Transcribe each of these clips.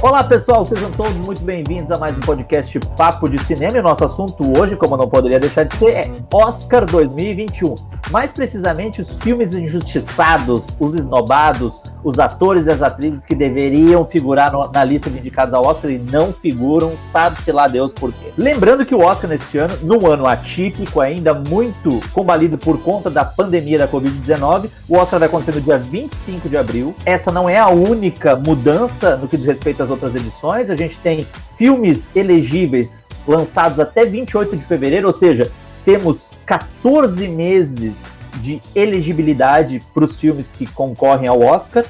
Olá pessoal, sejam todos muito bem-vindos a mais um podcast Papo de Cinema. E o nosso assunto hoje, como não poderia deixar de ser, é Oscar 2021. Mais precisamente, os filmes injustiçados, os esnobados, os atores e as atrizes que deveriam figurar no, na lista de indicados ao Oscar e não figuram, sabe-se lá Deus por quê. Lembrando que o Oscar neste ano, num ano atípico, ainda muito combalido por conta da pandemia da Covid-19, o Oscar vai acontecer no dia 25 de abril. Essa não é a única mudança no que diz respeito às outras edições. A gente tem filmes elegíveis lançados até 28 de fevereiro, ou seja, temos 14 meses de elegibilidade para os filmes que concorrem ao Oscar.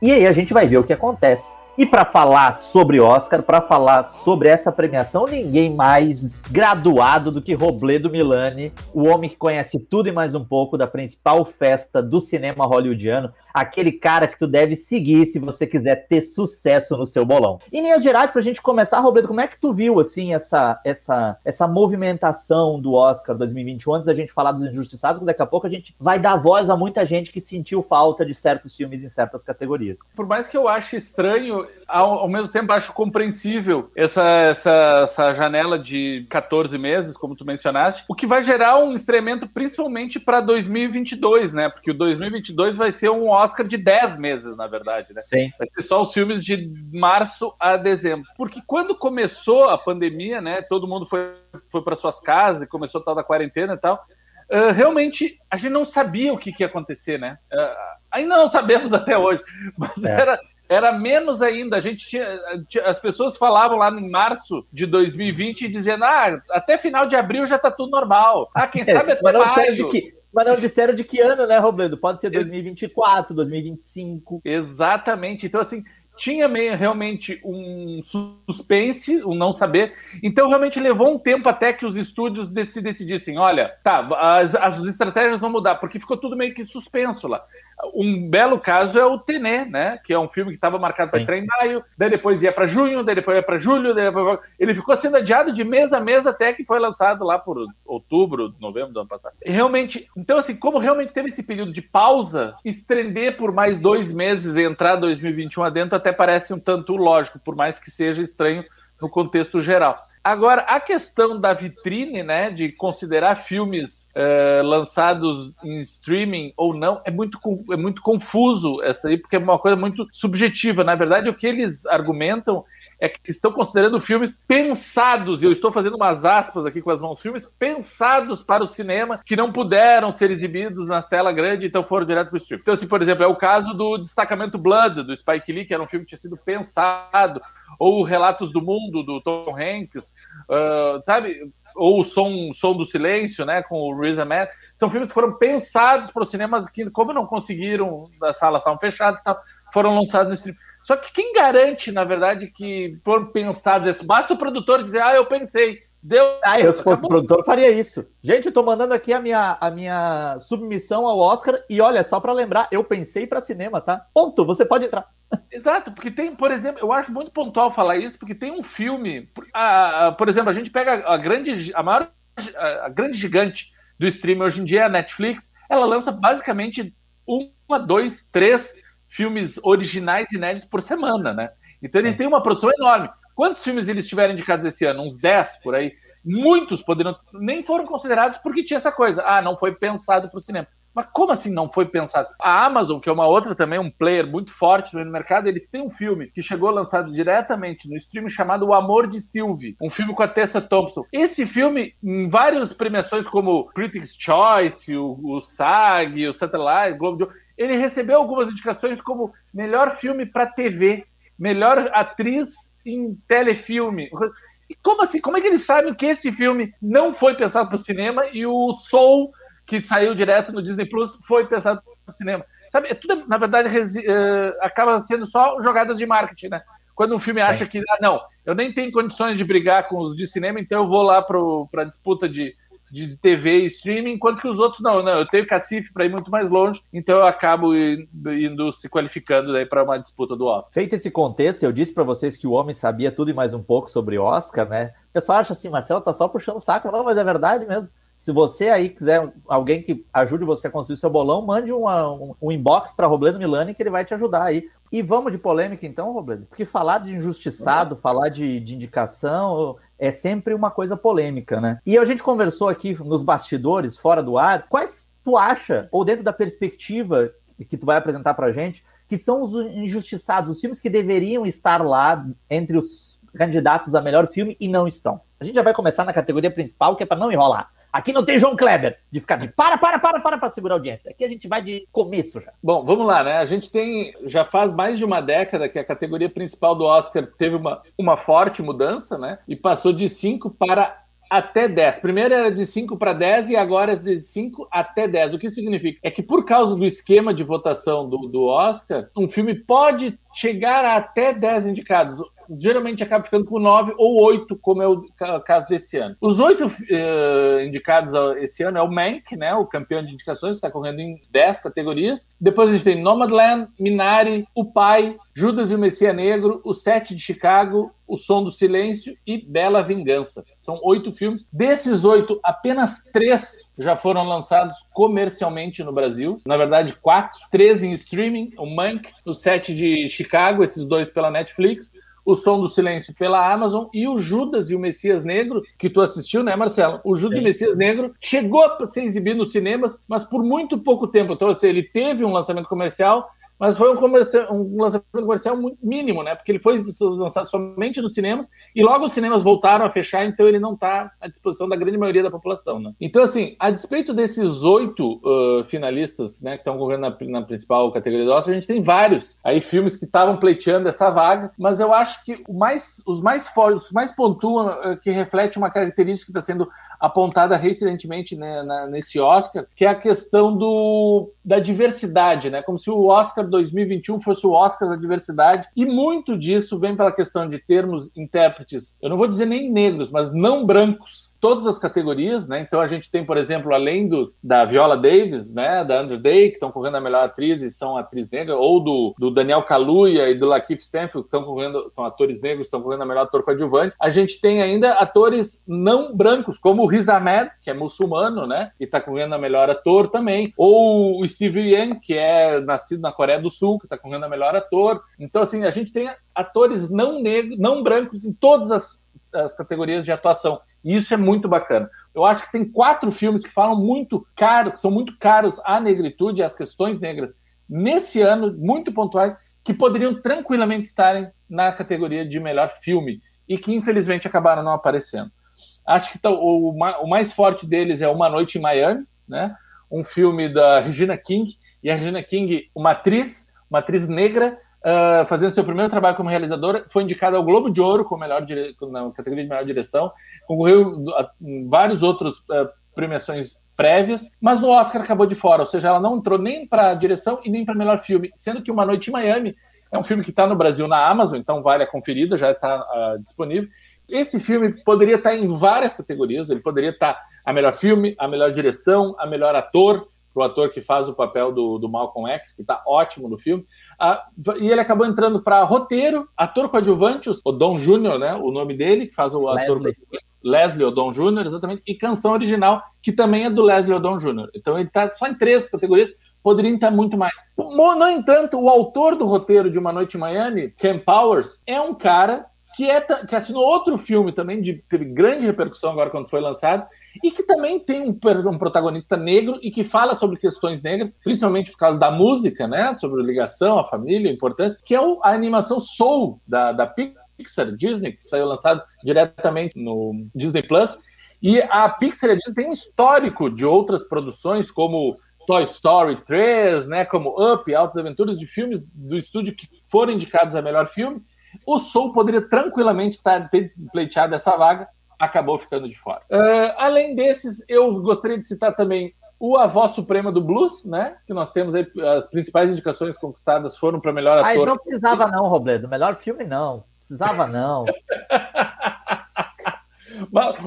E aí a gente vai ver o que acontece. E para falar sobre Oscar, para falar sobre essa premiação, ninguém mais graduado do que Robledo Milani, o homem que conhece tudo e mais um pouco da principal festa do cinema hollywoodiano, aquele cara que tu deve seguir se você quiser ter sucesso no seu bolão. Em linhas gerais, pra gente começar, Robledo, como é que tu viu assim essa essa essa movimentação do Oscar 2021 antes da gente falar dos injustiçados, porque daqui a pouco a gente vai dar voz a muita gente que sentiu falta de certos filmes em certas categorias. Por mais que eu ache estranho, ao, ao mesmo tempo acho compreensível essa, essa essa janela de 14 meses, como tu mencionaste, o que vai gerar um estreamento principalmente para 2022, né? Porque o 2022 vai ser um Oscar de 10 meses, na verdade, né? Sim. Vai ser só os filmes de março a dezembro. Porque quando começou a pandemia, né? Todo mundo foi, foi para suas casas e começou a tal da quarentena e tal. Uh, realmente a gente não sabia o que, que ia acontecer, né? Uh, ainda não sabemos até hoje, mas é. era, era menos ainda. A gente tinha, as pessoas falavam lá em março de 2020 dizendo: ah, até final de abril já tá tudo normal. Ah, quem sabe até maio. De que, mas não disseram de que ano, né, Robledo? Pode ser 2024, 2025. Exatamente. Então, assim, tinha meio, realmente um suspense, um não saber. Então, realmente levou um tempo até que os estúdios se decidissem: olha, tá, as, as estratégias vão mudar, porque ficou tudo meio que suspenso lá. Um belo caso é o Tenê, né? Que é um filme que estava marcado para estrear em maio, daí depois ia para junho, daí depois ia para julho, depois... ele ficou sendo adiado de mês a mês até que foi lançado lá por outubro, novembro do ano passado. Realmente, então assim, como realmente teve esse período de pausa, estender por mais dois meses e entrar 2021 adentro até parece um tanto lógico, por mais que seja estranho no contexto geral. Agora, a questão da vitrine, né, de considerar filmes uh, lançados em streaming ou não, é muito, é muito confuso essa aí, porque é uma coisa muito subjetiva. Na verdade, o que eles argumentam é que estão considerando filmes pensados, e eu estou fazendo umas aspas aqui com as mãos, filmes pensados para o cinema que não puderam ser exibidos na tela grande, então foram direto para o streaming. Então, assim, por exemplo, é o caso do Destacamento Blood, do Spike Lee, que era um filme que tinha sido pensado, ou Relatos do Mundo, do Tom Hanks, uh, sabe? Ou o Som, Som do Silêncio, né, com o Riz Ahmed. São filmes que foram pensados para os cinemas que, como não conseguiram, as salas estavam fechadas, foram lançados no streaming. Só que quem garante, na verdade, que foram pensados isso? Basta o produtor dizer, ah, eu pensei. Deu. Ah, eu se fosse produtor faria isso. Gente, eu tô mandando aqui a minha, a minha submissão ao Oscar e olha, só para lembrar, eu pensei para cinema, tá? Ponto, você pode entrar. Exato, porque tem, por exemplo, eu acho muito pontual falar isso, porque tem um filme, a, a, por exemplo, a gente pega a grande, a maior, a, a grande gigante do streaming hoje em dia, a Netflix, ela lança basicamente uma, dois, três filmes originais inéditos por semana, né? Então ele Sim. tem uma produção enorme. Quantos filmes eles tiveram indicados esse ano? Uns 10 por aí. Muitos poderiam nem foram considerados porque tinha essa coisa. Ah, não foi pensado para o cinema. Mas como assim não foi pensado? A Amazon, que é uma outra também, um player muito forte no mercado, eles têm um filme que chegou lançado diretamente no stream chamado O Amor de Sylvie, um filme com a Tessa Thompson. Esse filme, em várias premiações como Critics' Choice, o, o SAG, o Satellite, Globo de Ouro, ele recebeu algumas indicações como melhor filme para TV, melhor atriz em telefilme. E como assim? Como é que eles sabem que esse filme não foi pensado para o cinema e o Soul, que saiu direto no Disney Plus, foi pensado para o cinema? Sabe, é tudo, na verdade, uh, acaba sendo só jogadas de marketing, né? Quando um filme acha que, ah, não, eu nem tenho condições de brigar com os de cinema, então eu vou lá para a disputa de de TV e streaming, enquanto que os outros não, não. Eu tenho cacife para ir muito mais longe, então eu acabo indo, se qualificando para uma disputa do Oscar. Feito esse contexto, eu disse para vocês que o homem sabia tudo e mais um pouco sobre Oscar, né? O pessoal acha assim, Marcelo tá só puxando o saco, não, mas é verdade mesmo. Se você aí quiser alguém que ajude você a construir seu bolão, mande uma, um, um inbox para Robledo Milani que ele vai te ajudar aí E vamos de polêmica então, Robledo? Porque falar de injustiçado, falar de, de indicação é sempre uma coisa polêmica, né? E a gente conversou aqui nos bastidores, fora do ar, quais tu acha, ou dentro da perspectiva que tu vai apresentar pra gente, que são os injustiçados, os filmes que deveriam estar lá entre os candidatos a melhor filme e não estão. A gente já vai começar na categoria principal, que é para não enrolar. Aqui não tem João Kleber de ficar de para, para, para, para, para segurar a audiência. Aqui a gente vai de começo já. Bom, vamos lá, né? A gente tem, já faz mais de uma década que a categoria principal do Oscar teve uma, uma forte mudança, né? E passou de 5 para até 10. Primeiro era de 5 para 10 e agora é de 5 até 10. O que significa? É que por causa do esquema de votação do, do Oscar, um filme pode chegar a até 10 indicados geralmente acaba ficando com nove ou oito, como é o caso desse ano. Os oito uh, indicados esse ano é o Mank, né, o campeão de indicações, está correndo em dez categorias. Depois a gente tem Nomadland, Minari, O Pai, Judas e o Messias Negro, O Sete de Chicago, O Som do Silêncio e Bela Vingança. São oito filmes. Desses oito, apenas três já foram lançados comercialmente no Brasil. Na verdade, quatro. Três em streaming, o Mank, O Sete de Chicago, esses dois pela Netflix o Som do Silêncio pela Amazon e o Judas e o Messias Negro, que tu assistiu, né, Marcelo? O Judas Sim. e o Messias Negro chegou a ser exibido nos cinemas, mas por muito pouco tempo. Então, assim, ele teve um lançamento comercial, mas foi um, comercial, um lançamento comercial mínimo, né? Porque ele foi lançado somente nos cinemas e logo os cinemas voltaram a fechar, então ele não está à disposição da grande maioria da população, né? Então, assim, a despeito desses oito uh, finalistas, né, que estão correndo na, na, principal categoria do Oscar, a gente tem vários aí filmes que estavam pleiteando essa vaga, mas eu acho que mais, os mais fortes, os mais pontuam, uh, que reflete uma característica que está sendo apontada recentemente né, na, nesse Oscar, que é a questão do, da diversidade, né? Como se o Oscar 2021 fosse o Oscar da diversidade, e muito disso vem pela questão de termos intérpretes, eu não vou dizer nem negros, mas não brancos todas as categorias, né? Então a gente tem, por exemplo, além da Viola Davis, né, da Andrew Day, que estão correndo a melhor atriz e são atriz negra, ou do, do Daniel Kaluuya e do Lakeith Stanfield, que estão correndo, são atores negros, estão correndo a melhor ator coadjuvante. A gente tem ainda atores não brancos, como o Riz Ahmed, que é muçulmano, né, e está correndo a melhor ator também, ou o Steve Yeun, que é nascido na Coreia do Sul, que está correndo a melhor ator. Então, assim, a gente tem atores não negros, não brancos em todas as as categorias de atuação. E isso é muito bacana. Eu acho que tem quatro filmes que falam muito caro, que são muito caros à negritude, às questões negras, nesse ano, muito pontuais, que poderiam tranquilamente estarem na categoria de melhor filme e que infelizmente acabaram não aparecendo. Acho que tá, o, o mais forte deles é Uma Noite em Miami, né? um filme da Regina King, e a Regina King, uma atriz, uma atriz negra, uh, fazendo seu primeiro trabalho como realizadora, foi indicada ao Globo de Ouro com melhor dire... na categoria de melhor direção, concorreu a vários outros uh, premiações prévias, mas no Oscar acabou de fora, ou seja, ela não entrou nem para direção e nem para melhor filme, sendo que Uma Noite em Miami é um filme que está no Brasil na Amazon, então vale a conferida, já está uh, disponível. Esse filme poderia estar tá em várias categorias, ele poderia estar tá a melhor filme, a melhor direção, a melhor ator, o ator que faz o papel do, do Malcolm X, que está ótimo no filme. Ah, e ele acabou entrando para roteiro, ator coadjuvante, o Don Júnior, né? O nome dele, que faz o ator Leslie, Leslie Odom Jr., exatamente, e canção original, que também é do Leslie Odom Jr. Então ele está só em três categorias, poderiam estar muito mais. No entanto, o autor do roteiro de Uma Noite em Miami, Ken Powers, é um cara que, é, que assinou outro filme também, de, teve grande repercussão agora quando foi lançado, e que também tem um, um, protagonista negro e que fala sobre questões negras, principalmente por causa da música, né? Sobre ligação, a família, a importância, que é o, a animação Soul da, da Pixar, Disney, que saiu lançado diretamente no Disney Plus. E a Pixar a Disney tem um histórico de outras produções, como Toy Story 3, né? Como Up, Altas Aventuras, de filmes do estúdio que foram indicados a melhor filme. O Soul poderia tranquilamente estar pleiteado essa vaga, acabou ficando de fora. Uh, além desses, eu gostaria de citar também o A Voz Suprema do Blues, né? Que nós temos aí, as principais indicações conquistadas foram para melhor ator. Mas não precisava não, Robledo. Melhor filme não. Precisava não.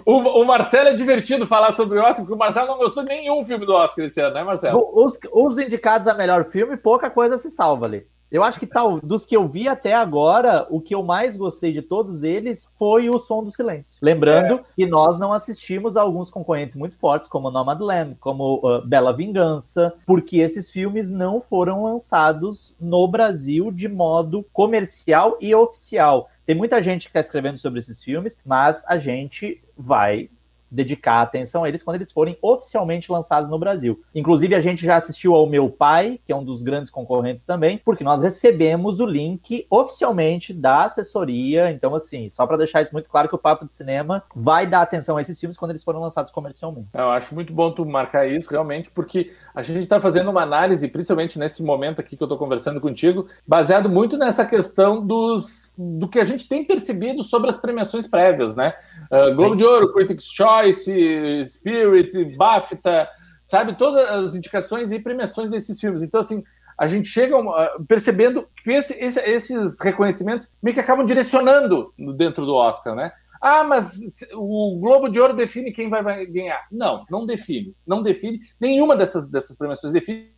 O, o, Marcelo é divertido falar sobre o Oscar, porque o Marcelo não gostou de nenhum filme do Oscar esse ano, né, Marcelo? Os, os indicados a melhor filme, pouca coisa se salva ali. Eu acho que tal, dos que eu vi até agora, o que eu mais gostei de todos eles foi o Som do Silêncio. Lembrando é. que nós não assistimos a alguns concorrentes muito fortes, como Nomadland, como uh, Bela Vingança, porque esses filmes não foram lançados no Brasil de modo comercial e oficial. Tem muita gente que está escrevendo sobre esses filmes, mas a gente vai dedicar atenção a eles quando eles forem oficialmente lançados no Brasil. Inclusive, a gente já assistiu ao Meu Pai, que é um dos grandes concorrentes também, porque nós recebemos o link oficialmente da assessoria. Então, assim, só para deixar isso muito claro que o Papo de Cinema vai dar atenção a esses filmes quando eles forem lançados comercialmente. Eu acho muito bom tu marcar isso, realmente, porque a gente está fazendo uma análise, principalmente nesse momento aqui que eu estou conversando contigo, baseado muito nessa questão dos, do que a gente tem percebido sobre as premiações prévias, né? Uh, Globo de Ouro, Critics' Choice, Spirit, BAFTA, sabe? Todas as indicações e premiações desses filmes. Então, assim, a gente chega uh, percebendo que esse, esse, esses reconhecimentos meio que acabam direcionando dentro do Oscar, né? Ah, mas o Globo de Ouro define quem vai ganhar. Não, não define. Não define. Nenhuma dessas, dessas premiações define.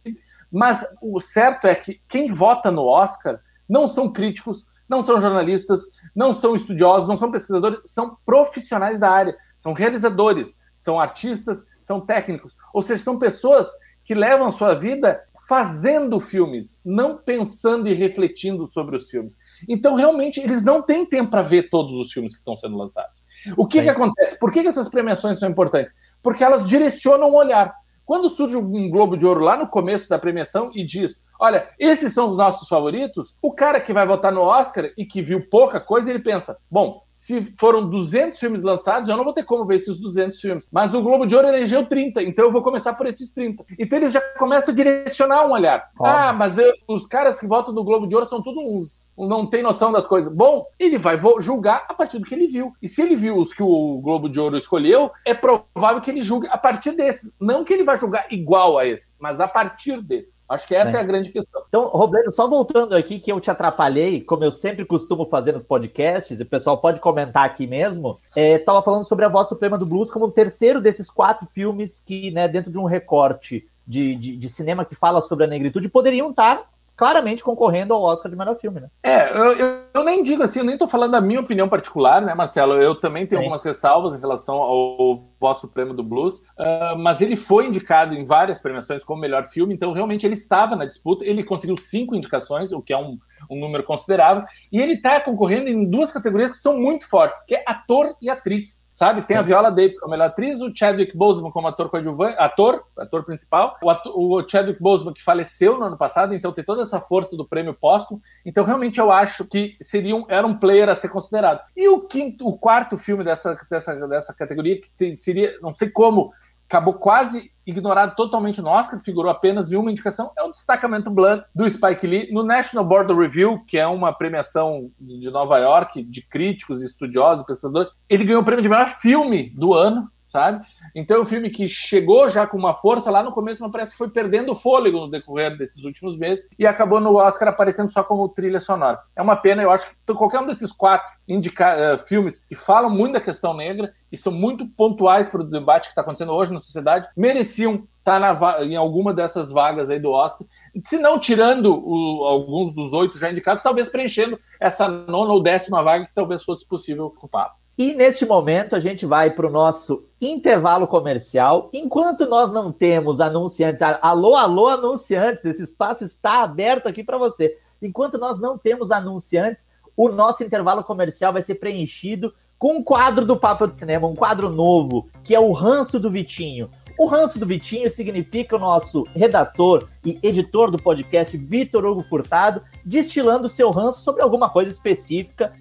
Mas o certo é que quem vota no Oscar não são críticos, não são jornalistas, não são estudiosos, não são pesquisadores, são profissionais da área, são realizadores, são artistas, são técnicos. Ou seja, são pessoas que levam a sua vida fazendo filmes, não pensando e refletindo sobre os filmes. Então, realmente, eles não têm tempo para ver todos os filmes que estão sendo lançados. O que, que acontece? Por que, que essas premiações são importantes? Porque elas direcionam o olhar. Quando surge um Globo de Ouro lá no começo da premiação e diz: Olha, esses são os nossos favoritos, o cara que vai votar no Oscar e que viu pouca coisa, ele pensa: Bom, se foram 200 filmes lançados, eu não vou ter como ver esses 200 filmes. Mas o Globo de Ouro elegeu 30, então eu vou começar por esses 30. Então eles já começam a direcionar um olhar. Ah, mas eu, os caras que votam no Globo de Ouro são todos uns. Não tem noção das coisas. Bom, ele vai julgar a partir do que ele viu. E se ele viu os que o Globo de Ouro escolheu, é provável que ele julgue a partir desses. Não que ele vai julgar igual a esse, mas a partir desses. Acho que essa Sim. é a grande questão. Então, Roberto, só voltando aqui, que eu te atrapalhei, como eu sempre costumo fazer nos podcasts, e o pessoal pode comentar aqui mesmo, é, falando sobre a Voz Suprema do Blues como o terceiro desses quatro filmes que, né, dentro de um recorte de, de, de cinema que fala sobre a negritude, poderiam estar claramente concorrendo ao Oscar de melhor filme, né? É, eu, eu, eu, nem digo assim, eu nem tô falando da minha opinião particular, né, Marcelo? Eu também tenho Sim. algumas ressalvas em relação ao Voz Supremo do Blues, uh, mas ele foi indicado em várias premiações como melhor filme, então realmente ele estava na disputa, ele conseguiu cinco indicações, o que é um, um número considerável, e ele está concorrendo em duas categorias que são muito fortes, que é ator e atriz sabe? Tem Sim. a Viola Davis como melhor atriz, o Chadwick Boseman como ator coadjuvante, ator, ator principal, o, ator, o Chadwick Boseman que faleceu no ano passado, então tem toda essa força do prêmio póstumo. Então realmente eu acho que seria um, era um player a ser considerado. E o quinto, o quarto filme dessa, dessa, dessa categoria que tem, seria, não sei como, acabou quase ignorado totalmente no Oscar, figurou apenas em uma indicação, é o Destacamento Blood do Spike Lee no National Board of Review, que é uma premiação de Nova York de críticos, estudiosos, pensadores. Ele ganhou o prêmio de melhor filme do ano, sabe? Então é um filme que chegou já com uma força lá no começo, mas parece que foi perdendo fôlego no decorrer desses últimos meses e acabou no Oscar aparecendo só como trilha sonora. É uma pena, eu acho que qualquer um desses quatro indica, uh, filmes que falam muito da questão negra e são muito pontuais para o debate que está acontecendo hoje na sociedade, mereciam estar tá em alguma dessas vagas aí do Oscar. Se não tirando o, alguns dos oito já indicados, talvez preenchendo essa nona ou décima vaga que talvez fosse possível ocupar. E neste momento a gente vai para o nosso intervalo comercial. Enquanto nós não temos anunciantes, alô, alô, anunciantes, esse espaço está aberto aqui para você. Enquanto nós não temos anunciantes, o nosso intervalo comercial vai ser preenchido com um quadro do Papo de Cinema, um quadro novo, que é o Ranço do Vitinho. O Ranço do Vitinho significa o nosso redator e editor do podcast, Vitor Hugo Furtado, destilando seu ranço sobre alguma coisa específica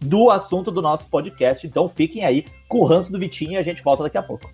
do assunto do nosso podcast. Então fiquem aí com o ranço do Vitinho e a gente volta daqui a pouco.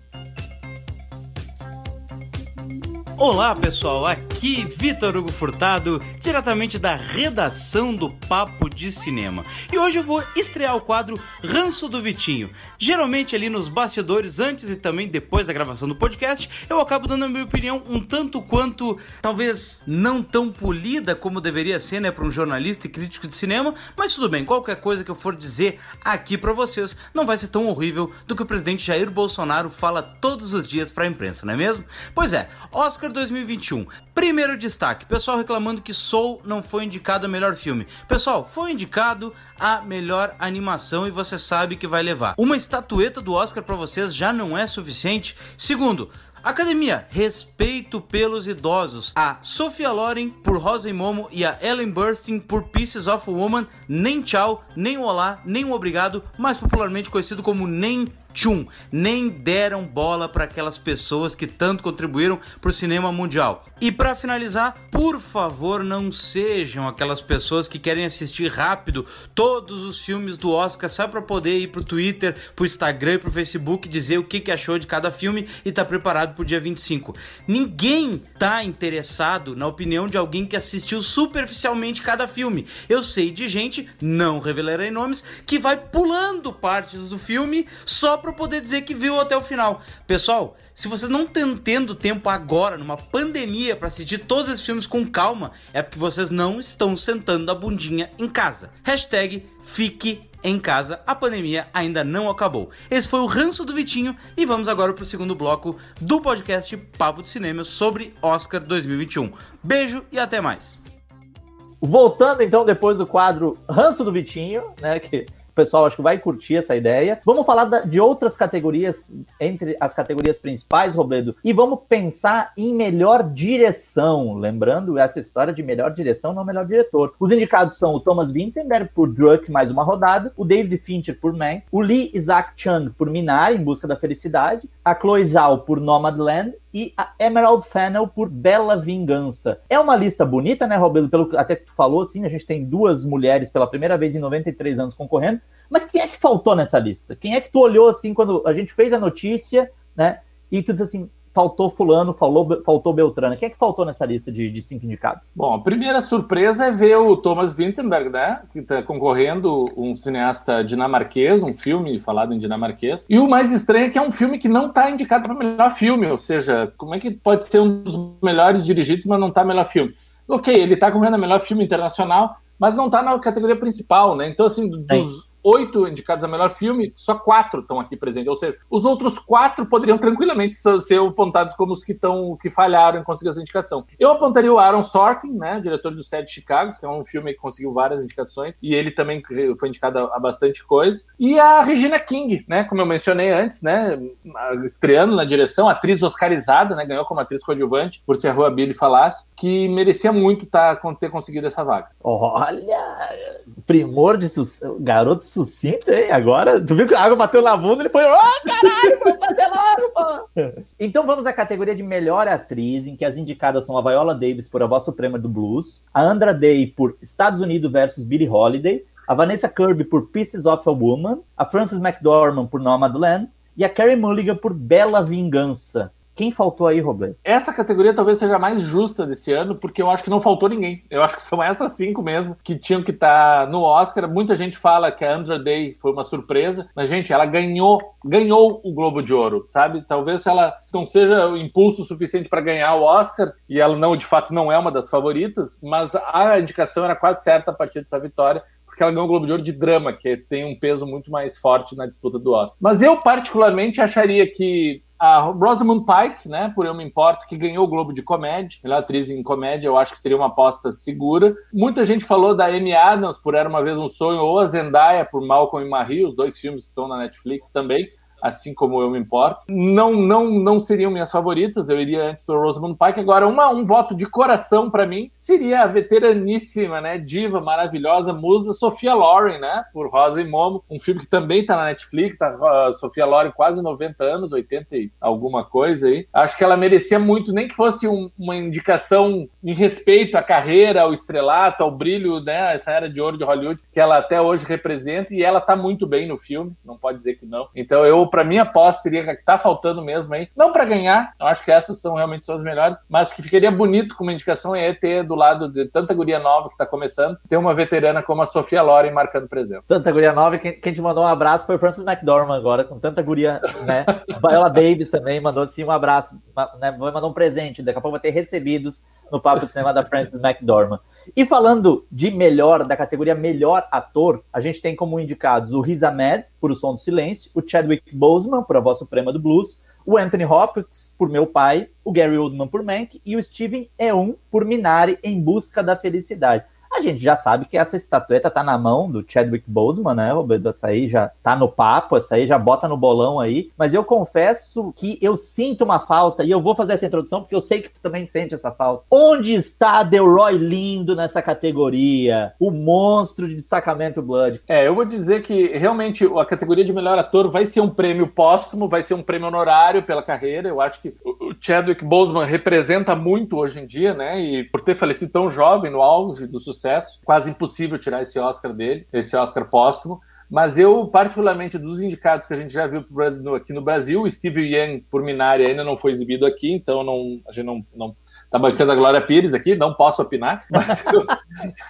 Olá pessoal, aqui Vitor Hugo Furtado, diretamente da redação do Papo de Cinema. E hoje eu vou estrear o quadro Ranço do Vitinho. Geralmente ali nos bastidores, antes e também depois da gravação do podcast, eu acabo dando a minha opinião um tanto quanto, talvez não tão polida como deveria ser, né, para um jornalista e crítico de cinema, mas tudo bem, qualquer coisa que eu for dizer aqui para vocês não vai ser tão horrível do que o presidente Jair Bolsonaro fala todos os dias para a imprensa, não é mesmo? Pois é, Oscar Oscar 2021. Primeiro destaque: pessoal reclamando que Soul não foi indicado a melhor filme. Pessoal, foi indicado a melhor animação e você sabe que vai levar. Uma estatueta do Oscar para vocês já não é suficiente? Segundo, Academia, respeito pelos idosos. A Sophia Loren por Rosa e Momo e a Ellen Burstyn por Pieces of a Woman, nem tchau, nem olá, nem obrigado, mais popularmente conhecido como nem tchum, nem deram bola para aquelas pessoas que tanto contribuíram para o cinema mundial. E para finalizar, por favor, não sejam aquelas pessoas que querem assistir rápido todos os filmes do Oscar só para poder ir pro Twitter, pro Instagram e pro Facebook dizer o que, que achou de cada filme e tá preparado pro dia 25. Ninguém tá interessado na opinião de alguém que assistiu superficialmente cada filme. Eu sei de gente, não revelarei nomes, que vai pulando partes do filme só pra para poder dizer que viu até o final. Pessoal, se vocês não estão tendo tempo agora, numa pandemia, para assistir todos esses filmes com calma, é porque vocês não estão sentando a bundinha em casa. Hashtag fique em casa, a pandemia ainda não acabou. Esse foi o ranço do Vitinho e vamos agora para o segundo bloco do podcast Papo de Cinema sobre Oscar 2021. Beijo e até mais. Voltando então depois do quadro Ranço do Vitinho, né, que pessoal acho que vai curtir essa ideia. Vamos falar da, de outras categorias, entre as categorias principais, Robledo, e vamos pensar em melhor direção. Lembrando essa história de melhor direção, não melhor diretor. Os indicados são o Thomas Vinterberg por Druck, mais uma rodada, o David Fincher por Man, o Lee Isaac Chung por Minar, em busca da felicidade, a Chloe Zhao por Nomadland e a Emerald Fennel por Bela Vingança. É uma lista bonita, né, Roberto? Pelo até que tu falou, assim, a gente tem duas mulheres pela primeira vez em 93 anos concorrendo, mas quem é que faltou nessa lista? Quem é que tu olhou assim quando a gente fez a notícia, né? E tu disse assim, faltou fulano, falou, faltou Beltrano. Quem é que faltou nessa lista de, de, cinco indicados? Bom, a primeira surpresa é ver o Thomas Vinterberg, né? Que está concorrendo, um cineasta dinamarquês, um filme falado em dinamarquês. E o mais estranho é que é um filme que não está indicado para melhor filme, ou seja, como é que pode ser um dos melhores dirigidos, mas não está melhor filme? Ok, ele está concorrendo a melhor filme internacional, mas não está na categoria principal, né? Então, assim, dos, oito indicados a melhor filme, só quatro estão aqui presentes. Ou seja, os outros quatro poderiam tranquilamente ser apontados como os que estão que falharam em conseguir essa indicação. Eu apontaria o Aaron Sorkin, né, diretor do Sete Chicago, que é um filme que conseguiu várias indicações, e ele também foi indicado a, bastante coisa. E a Regina King, né, como eu mencionei antes, né, estreando na direção, atriz oscarizada, né, ganhou como atriz coadjuvante por ser a Rua Billy falasse, que merecia muito tá, ter conseguido essa vaga. Olha, primor de garoto sucinto, hein? Agora, tu viu que a água bateu na bunda, ele foi, ó, oh, caralho, vamos fazer logo, pô. Então vamos à categoria de melhor atriz, em que as indicadas são a Viola Davis por A Voz Suprema do Blues, a Andra Day por Estados Unidos versus Billie Holiday, a Vanessa Kirby por Pieces of a Woman, a Frances McDormand por Nomadland e a Carey Mulligan por Bela Vingança. Quem faltou aí, Robledo? Essa categoria talvez seja a mais justa desse ano, porque eu acho que não faltou ninguém. Eu acho que são essas cinco mesmo que tinham que estar tá no Oscar. Muita gente fala que a Andra Day foi uma surpresa, mas, gente, ela ganhou, ganhou o Globo de Ouro, sabe? Talvez ela não seja o impulso suficiente para ganhar o Oscar, e ela não, de fato, não é uma das favoritas, mas a indicação era quase certa a partir dessa vitória porque ela ganhou o Globo de Ouro de drama, que tem um peso muito mais forte na disputa do Oscar. Mas eu, particularmente, acharia que a Rosamund Pike, né, por Eu Me Importo, que ganhou o Globo de Comédia, melhor atriz em comédia, eu acho que seria uma aposta segura. Muita gente falou da Amy Adams por Era Uma Vez Um Sonho, ou a Zendaya por Malcolm e Marie, os dois filmes que estão na Netflix também assim como eu me importo. Não, não, não seriam minhas favoritas, eu iria antes do Rosamund Pike. Agora, uma, um voto de coração para mim seria a veteraníssima, né, diva maravilhosa, musa Sofia Loren, né, por Rosa e Momo, um filme que também tá na Netflix, a, a Sofia Loren quase 90 anos, 80 e alguma coisa aí. Acho que ela merecia muito, nem que fosse um, uma indicação em respeito à carreira, ao estrelato, ao brilho, né, essa era de ouro de Hollywood que ela até hoje representa e ela tá muito bem no filme, não pode dizer que não. Então eu para mim, a aposta seria que está faltando mesmo aí. Não para ganhar, eu acho que essas são realmente suas melhores, mas que ficaria bonito como indicação é ter do lado de tanta guria nova que está começando, ter uma veterana como a Sofia Loren marcando presença. Tanta guria nova, quem, quem te mandou um abraço foi o Francis McDormand agora, com tanta guria, né? Viola Davis também mandou assim um abraço, né? Vai mandar um presente, daqui a pouco vai ter recebidos no papo de cinema da Francis McDormand. E falando de melhor, da categoria melhor ator, a gente tem como indicados o Riz Ahmed, por O Som do Silêncio, o Chadwick Boseman, por A Voz Suprema do Blues, o Anthony Hopkins por Meu Pai, o Gary Oldman por Mank e o Steven Eun por Minari em Busca da Felicidade. A gente já sabe que essa estatueta tá na mão do Chadwick Boseman, né, Roberto? Essa aí já tá no papo, essa aí já bota no bolão aí. Mas eu confesso que eu sinto uma falta, e eu vou fazer essa introdução porque eu sei que tu também sente essa falta. Onde está Delroy Lindo nessa categoria? O monstro de destacamento Blood. É, eu vou dizer que realmente a categoria de melhor ator vai ser um prêmio póstumo, vai ser um prêmio honorário pela carreira. Eu acho que o Chadwick Boseman representa muito hoje em dia, né? E por ter falecido tão jovem, no auge do sucesso sucesso, quase impossível tirar esse Oscar dele, esse Oscar póstumo. Mas eu, particularmente, dos indicados que a gente já viu aqui no Brasil, o Steve Young por Minari ainda não foi exibido aqui, então não, a gente não, não tá bancando a Glória Pires aqui, não posso opinar, mas eu,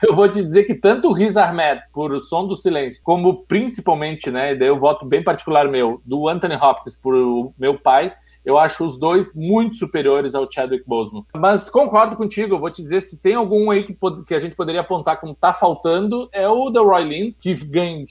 eu, vou te dizer que tanto o Riz Ahmed por O Som do Silêncio, como principalmente, né, daí eu voto bem particular meu, do Anthony Hopkins por o Meu Pai, eu acho os dois muito superiores ao Chadwick Boseman. Mas concordo contigo, vou te dizer, se tem algum aí que, que a gente poderia apontar como tá faltando, é o Roy Lynn, que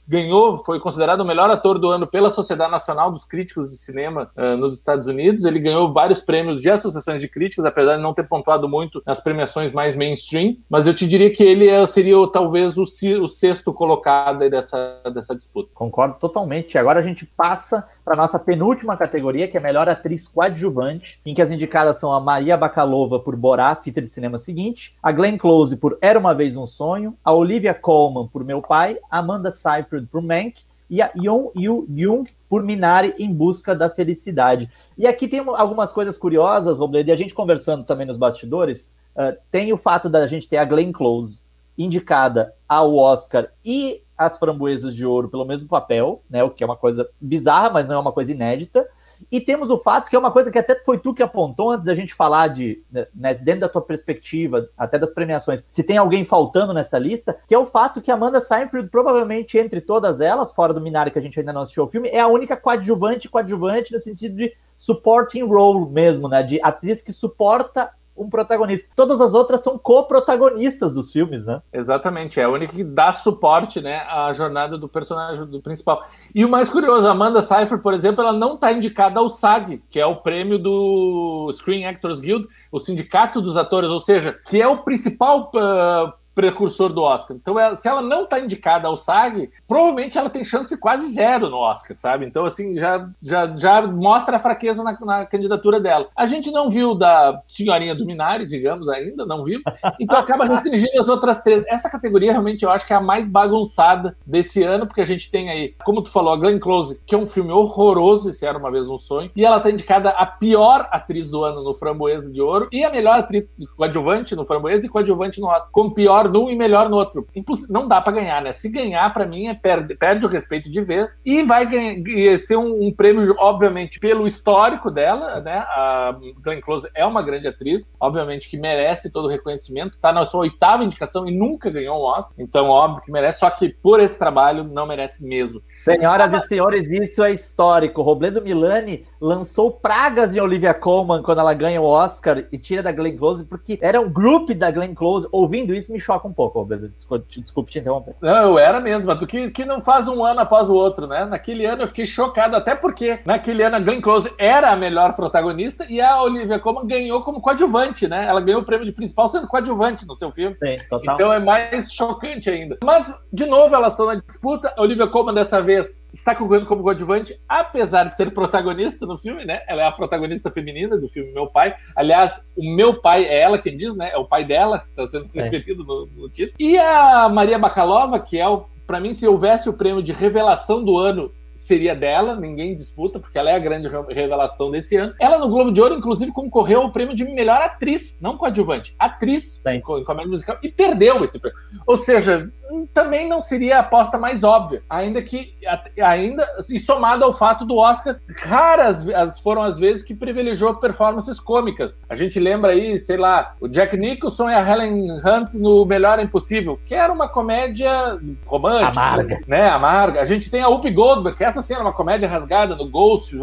ganhou, foi considerado o melhor ator do ano pela Sociedade Nacional dos Críticos de Cinema uh, nos Estados Unidos. Ele ganhou vários prêmios de associações de críticos, apesar de não ter pontuado muito nas premiações mais mainstream. Mas eu te diria que ele é, seria talvez o, o sexto colocado dessa, dessa disputa. Concordo totalmente. Agora a gente passa para nossa penúltima categoria, que é melhor atriz coadjuvante, em que as indicadas são a Maria Bakalova por Borá, fita de cinema seguinte, a Glenn Close por Era Uma Vez Um Sonho, a Olivia Colman por Meu Pai, a Amanda Seyfried por Mank e a Yeon Yu Jung por Minari em busca da felicidade. E aqui tem algumas coisas curiosas, Robledo, e a gente conversando também nos bastidores, uh, tem o fato da gente ter a Glenn Close indicada ao Oscar e as Framboesas de Ouro pelo mesmo papel, né, o que é uma coisa bizarra, mas não é uma coisa inédita. E temos o fato que é uma coisa que até foi tu que apontou antes da gente falar de, né, dentro da tua perspectiva, até das premiações, se tem alguém faltando nessa lista, que é o fato que Amanda Seyfried, provavelmente entre todas elas, fora do Minari que a gente ainda não assistiu o filme, é a única coadjuvante, coadjuvante no sentido de supporting role mesmo, né, de atriz que suporta um protagonista. Todas as outras são co-protagonistas dos filmes, né? Exatamente, é a única que dá suporte, né, à jornada do personagem do principal. E o mais curioso, a Amanda Seyfried, por exemplo, ela não está indicada ao SAG, que é o prêmio do Screen Actors Guild, o sindicato dos atores, ou seja, que é o principal uh, precursor do Oscar. Então, ela, se ela não está indicada ao SAG, provavelmente ela tem chance quase zero no Oscar, sabe? Então, assim, já, já, já mostra a fraqueza na, na candidatura dela. A gente não viu da senhorinha do Minari, digamos, ainda, não viu. Então, acaba restringindo as outras três. Essa categoria, realmente, eu acho que é a mais bagunçada desse ano, porque a gente tem aí, como tu falou, a Glenn Close, que é um filme horroroso, esse era uma vez um sonho, e ela está indicada a pior atriz do ano no Framboesa de Ouro, e a melhor atriz coadjuvante no Framboesa e coadjuvante no Oscar, como pior num e melhor no outro. Imposs não dá para ganhar, né? Se ganhar, para mim, é perde, perde o respeito de vez e vai ganhar, ser um, um, prêmio, obviamente, pelo histórico dela, né? A Glenn Close é uma grande atriz, obviamente que merece todo o reconhecimento, tá na sua oitava indicação e nunca ganhou um Oscar, então óbvio que merece, só que por esse trabalho não merece mesmo. Senhoras e senhores, isso é histórico. Robledo Milani lançou pragas em Olivia Colman quando ela ganha o Oscar e tira da Glenn Close, porque era um grupo da Glenn Close. Ouvindo isso me choca um pouco. Desculpe, desculpe te interromper. Não, eu era mesmo, do que, que não faz um ano após o outro, né? Naquele ano eu fiquei chocado, até porque naquele ano a Glenn Close era a melhor protagonista e a Olivia Colman ganhou como coadjuvante, né? Ela ganhou o prêmio de principal sendo coadjuvante no seu filme. Sim, total. Então é mais chocante ainda. Mas, de novo, elas estão na disputa. A Olivia Colman dessa vez está concorrendo como coadjuvante, apesar de ser protagonista no filme, né? Ela é a protagonista feminina do filme Meu Pai. Aliás, o meu pai é ela quem diz, né? É o pai dela que está sendo referido no, no, título. E a Maria Bakalova, que é o. Para mim, se houvesse o prêmio de revelação do ano seria dela, ninguém disputa, porque ela é a grande revelação desse ano. Ela no Globo de Ouro, inclusive, concorreu ao prêmio de melhor atriz, não coadjuvante, atriz em comédia musical, e perdeu esse prêmio. Ou seja, também não seria a aposta mais óbvia, ainda que ainda e somado ao fato do Oscar, raras as, foram as vezes que privilegiou performances cômicas. A gente lembra aí, sei lá, o Jack Nicholson e a Helen Hunt no Melhor Impossível, que era uma comédia romântica, amarga, né, amarga. A gente tem a Whoopi Goldberg, que essa sim era uma comédia rasgada no Ghost,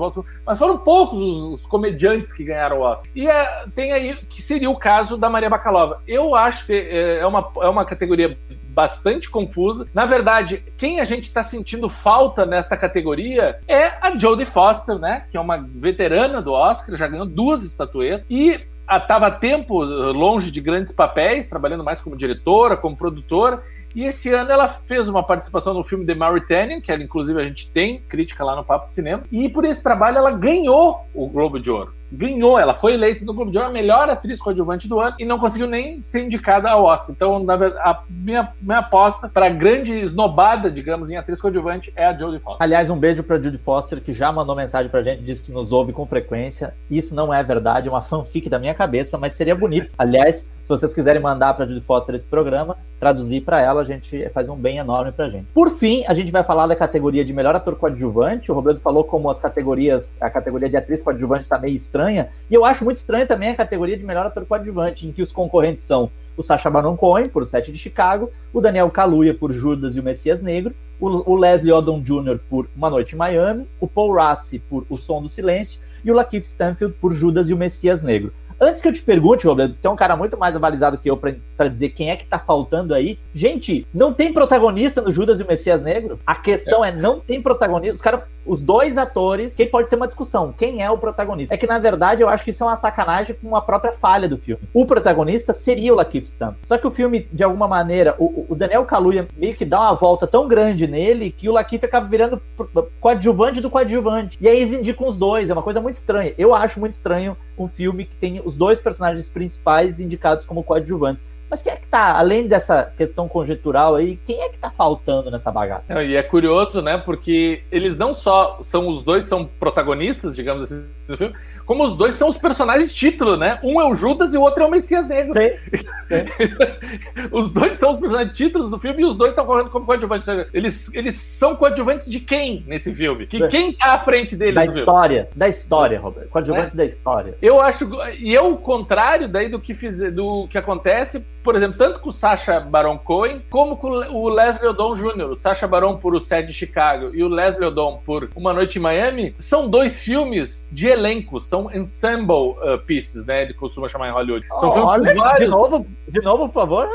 mas foram poucos os, os comediantes que ganharam o Oscar. E é, tem aí que seria o caso da Maria Bakalova. Eu acho que é, é uma, é uma categoria bastante confusa. Na verdade, quem a gente está sentindo falta nessa categoria é a Jodie Foster, né? Que é uma veterana do Oscar, já ganhou duas estatuetas. E estava tempo longe de grandes papéis, trabalhando mais como diretora, como produtora. E esse ano ela fez uma participação no filme The Mauritanian, que ela, inclusive a gente tem crítica lá no Papo de Cinema. E por esse trabalho ela ganhou o Globo de Ouro ganhou, ela foi eleita no Globo de Ouro a melhor atriz coadjuvante do ano e não conseguiu nem ser indicada ao Oscar. Então, a minha, minha aposta para grande esnobada, digamos, em atriz coadjuvante é a Jodie Foster. Aliás, um beijo para Jodie Foster, que já mandou mensagem pra gente, disse que nos ouve com frequência. Isso não é verdade, é uma fanfic da minha cabeça, mas seria bonito. Aliás, se vocês quiserem mandar para Jodie Foster esse programa, traduzir para ela, a gente faz um bem enorme pra gente. Por fim, a gente vai falar da categoria de melhor ator coadjuvante. O Roberto falou como as categorias, a categoria de atriz coadjuvante está meio estranha, e eu acho muito estranho também a categoria de melhor ator coadjuvante, em que os concorrentes são o Sacha Baron Cohen, por O Sete de Chicago, o Daniel Kaluuya, por Judas e o Messias Negro, o, Leslie Odom Jr. por Uma Noite em Miami, o Paul Rassi por O Som do Silêncio e o Lakeith Stanfield por Judas e o Messias Negro. Antes que eu te pergunte, Roberto, tem um cara muito mais avalizado que eu para dizer quem é que tá faltando aí. Gente, não tem protagonista no Judas e o Messias Negro? A questão é, é não tem protagonista. Os caras, os dois atores, quem pode ter uma discussão, quem é o protagonista? É que na verdade eu acho que isso é uma sacanagem com uma própria falha do filme. O protagonista seria o Lakeith Stamp. Só que o filme, de alguma maneira, o, o Daniel Kaluuya meio que dá uma volta tão grande nele que o Lakeith acaba virando coadjuvante do coadjuvante. E aí eles indicam os dois, é uma coisa muito estranha. Eu acho muito estranho um filme que tem os dois personagens principais indicados como coadjuvantes. Mas quem é que tá, além dessa questão conjetural aí, quem é que tá faltando nessa bagaça? E é curioso, né? Porque eles não só são os dois são protagonistas, digamos assim, do filme, como os dois são os personagens título, né? Um é o Judas e o outro é o Messias Negro. Sim, sim. os dois são os personagens títulos do filme e os dois estão correndo como coadjuvantes. Eles, eles são coadjuvantes de quem nesse filme? Que, quem tá à frente deles? Da história, filme? da história, Robert. Coadjuvantes é? da história. Eu acho. E é o contrário daí do que, fiz, do que acontece, por exemplo, tanto com o Sacha Baron Cohen, como com o Leslie Odom Jr. O Sacha Baron por O Sede de Chicago e o Leslie Odom por Uma Noite em Miami são dois filmes de elenco são ensemble uh, pieces, né? Ele costuma chamar em Hollywood. São oh, olha, vários... de novo, de novo, por favor.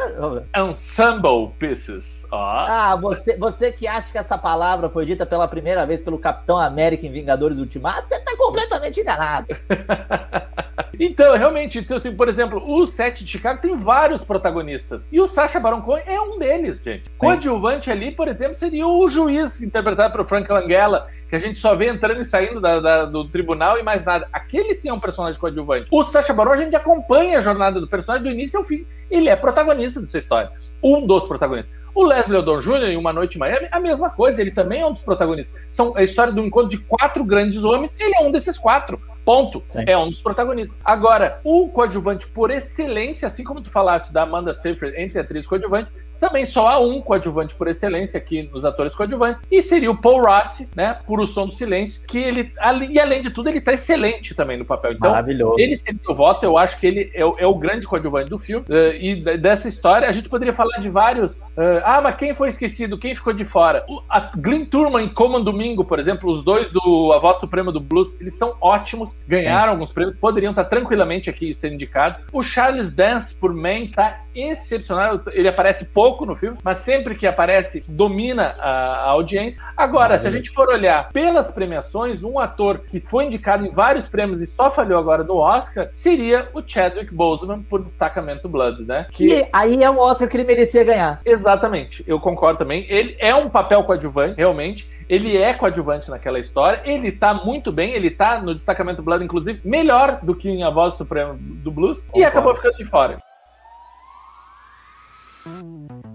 Ensemble pieces. Oh. Ah, você, você que acha que essa palavra foi dita pela primeira vez pelo Capitão América em Vingadores Ultimato, você tá completamente enganado. então, realmente, então, assim, por exemplo, o set de Chicago tem vários protagonistas. E o Sacha Baron Cohen é um deles, gente. Sim. Coadjuvante ali, por exemplo, seria o juiz interpretado pelo Frank Langella que a gente só vê entrando e saindo da, da, do tribunal e mais nada. Aquele sim é um personagem coadjuvante. O Sacha Baron, a gente acompanha a jornada do personagem do início ao fim. Ele é protagonista dessa história. Um dos protagonistas. O Leslie Odom Jr., em Uma Noite em Miami, a mesma coisa, ele também é um dos protagonistas. São a história do encontro de quatro grandes homens, ele é um desses quatro. Ponto. Sim. É um dos protagonistas. Agora, o coadjuvante por excelência, assim como tu falaste da Amanda Seyfried entre atriz coadjuvante, também só há um coadjuvante por excelência aqui nos atores coadjuvantes, e seria o Paul Rassi, né, por O Som do Silêncio, que ele, e além de tudo, ele tá excelente também no papel. Então, Maravilhoso. ele seria o voto, eu acho que ele é o, é o grande coadjuvante do filme, uh, e dessa história a gente poderia falar de vários, uh, ah, mas quem foi esquecido, quem ficou de fora? O, a Glenn Turman em Common Domingo, por exemplo, os dois do A Voz Suprema do Blues, eles estão ótimos, ganharam Sim. alguns prêmios, poderiam estar tranquilamente aqui sendo indicados. O Charles Dance por Man tá excepcional, ele aparece pouco no filme, mas sempre que aparece, domina a, a audiência. Agora, se a gente for olhar pelas premiações, um ator que foi indicado em vários prêmios e só falhou agora no Oscar seria o Chadwick Boseman por Destacamento Blood, né? Que aí é um Oscar que ele merecia ganhar. Exatamente, eu concordo também. Ele é um papel coadjuvante, realmente ele é coadjuvante naquela história, ele tá muito bem, ele tá no destacamento Blood, inclusive, melhor do que em A Voz Suprema do Blues, Concordo. e acabou ficando de fora.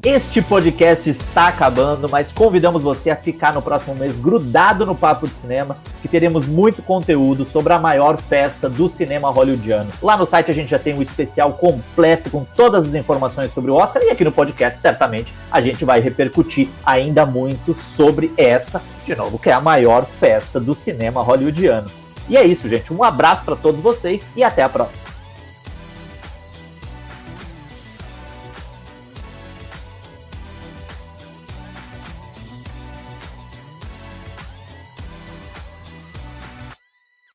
Este podcast está acabando, mas convidamos você a ficar no próximo mês grudado no Papo de Cinema, que teremos muito conteúdo sobre a maior festa do cinema hollywoodiano. Lá no site a gente já tem um especial completo com todas as informações sobre o Oscar e aqui no podcast certamente a gente vai repercutir ainda muito sobre essa, de novo, que é a maior festa do cinema hollywoodiano. E é isso, gente. Um abraço para todos vocês e até a próxima.